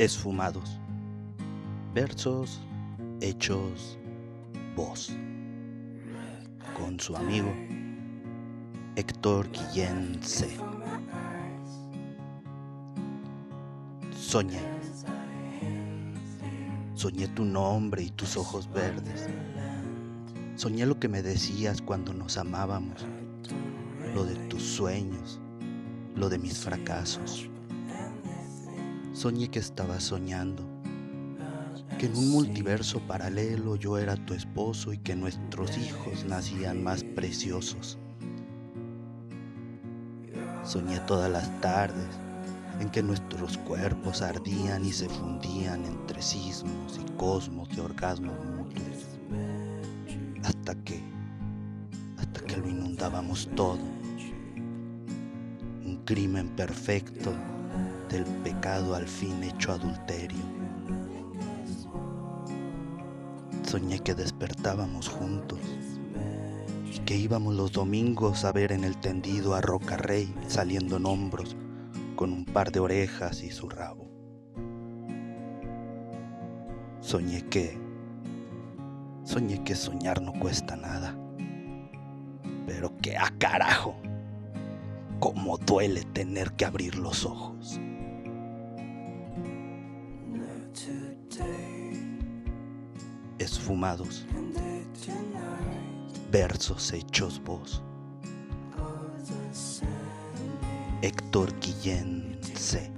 esfumados, versos hechos voz, con su amigo Héctor Guillén C. Soñé, soñé tu nombre y tus ojos verdes, soñé lo que me decías cuando nos amábamos, lo de tus sueños, lo de mis fracasos. Soñé que estaba soñando, que en un multiverso paralelo yo era tu esposo y que nuestros hijos nacían más preciosos. Soñé todas las tardes en que nuestros cuerpos ardían y se fundían entre sismos y cosmos de orgasmos mutuos. Hasta que, hasta que lo inundábamos todo. Un crimen perfecto del pecado al fin hecho adulterio. Soñé que despertábamos juntos y que íbamos los domingos a ver en el tendido a Roca Rey saliendo en hombros con un par de orejas y su rabo. Soñé que, soñé que soñar no cuesta nada, pero que a carajo, cómo duele tener que abrir los ojos. Esfumados, versos hechos voz. Héctor Guillén C.